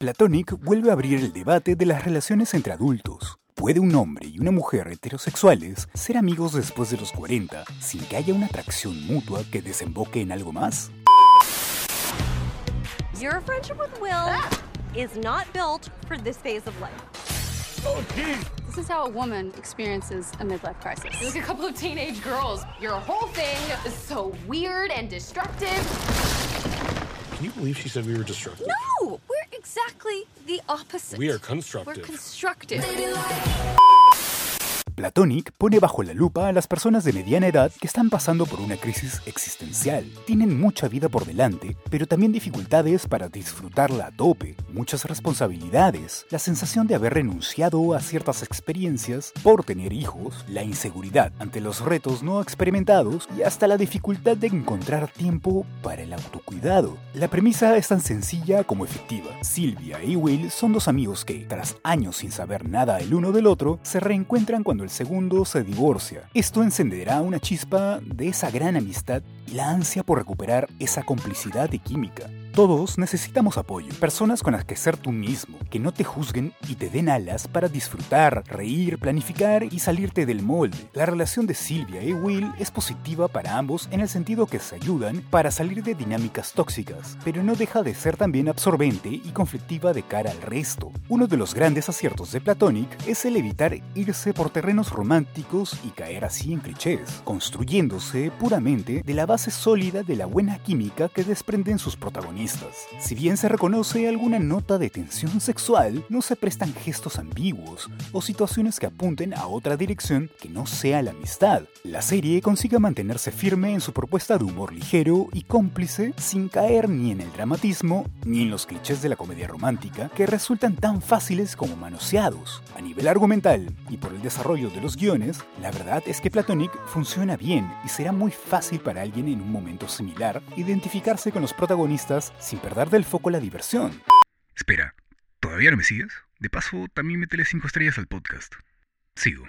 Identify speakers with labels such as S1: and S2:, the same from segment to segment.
S1: Platonic vuelve a abrir el debate de las relaciones entre adultos. ¿Puede un hombre y una mujer heterosexuales ser amigos después de los 40 sin que haya una atracción mutua que desemboque en algo más?
S2: Your friendship with Will is not built for this phase of life.
S3: This is how a woman experiences a midlife crisis.
S4: You're like a couple of teenage girls. Your whole thing is so weird and destructive.
S5: Can you believe she said we were destructive?
S3: No, exactly the opposite.
S5: We are constructive.
S3: We're
S5: constructive.
S1: Platonic pone bajo la lupa a las personas de mediana edad que están pasando por una crisis existencial. Tienen mucha vida por delante, pero también dificultades para disfrutarla a tope, muchas responsabilidades, la sensación de haber renunciado a ciertas experiencias por tener hijos, la inseguridad ante los retos no experimentados y hasta la dificultad de encontrar tiempo para el autocuidado. La premisa es tan sencilla como efectiva. Silvia y Will son dos amigos que, tras años sin saber nada el uno del otro, se reencuentran cuando el segundo se divorcia. Esto encenderá una chispa de esa gran amistad y la ansia por recuperar esa complicidad y química. Todos necesitamos apoyo, personas con las que ser tú mismo, que no te juzguen y te den alas para disfrutar, reír, planificar y salirte del molde. La relación de Silvia y Will es positiva para ambos en el sentido que se ayudan para salir de dinámicas tóxicas, pero no deja de ser también absorbente y conflictiva de cara al resto. Uno de los grandes aciertos de Platonic es el evitar irse por terrenos románticos y caer así en clichés, construyéndose puramente de la base sólida de la buena química que desprenden sus protagonistas. Si bien se reconoce alguna nota de tensión sexual, no se prestan gestos ambiguos o situaciones que apunten a otra dirección que no sea la amistad. La serie consigue mantenerse firme en su propuesta de humor ligero y cómplice sin caer ni en el dramatismo ni en los clichés de la comedia romántica que resultan tan fáciles como manoseados. A nivel argumental y por el desarrollo de los guiones, la verdad es que Platonic funciona bien y será muy fácil para alguien en un momento similar identificarse con los protagonistas sin perder del foco la diversión.
S6: Espera, ¿todavía no me sigues? De paso, también métele 5 estrellas al podcast. Sigo.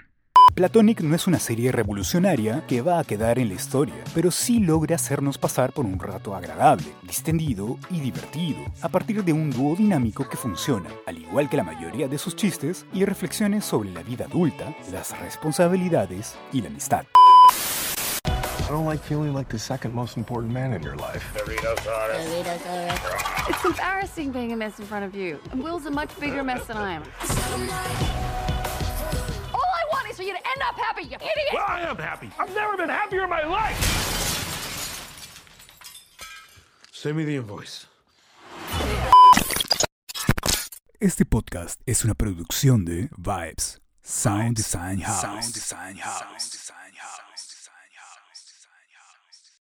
S1: Platonic no es una serie revolucionaria que va a quedar en la historia, pero sí logra hacernos pasar por un rato agradable, distendido y divertido, a partir de un dúo dinámico que funciona, al igual que la mayoría de sus chistes y reflexiones sobre la vida adulta, las responsabilidades y la amistad.
S5: I don't like feeling like the second most important man in your life.
S3: It's embarrassing being a mess in front of you. And Will's a much bigger mess than I am. All I for you to end up happy, you idiot!
S7: Well, I am happy. I've never been happier in my life.
S5: Send me the invoice.
S1: Este podcast es una producción de Vibes, Sound Design House.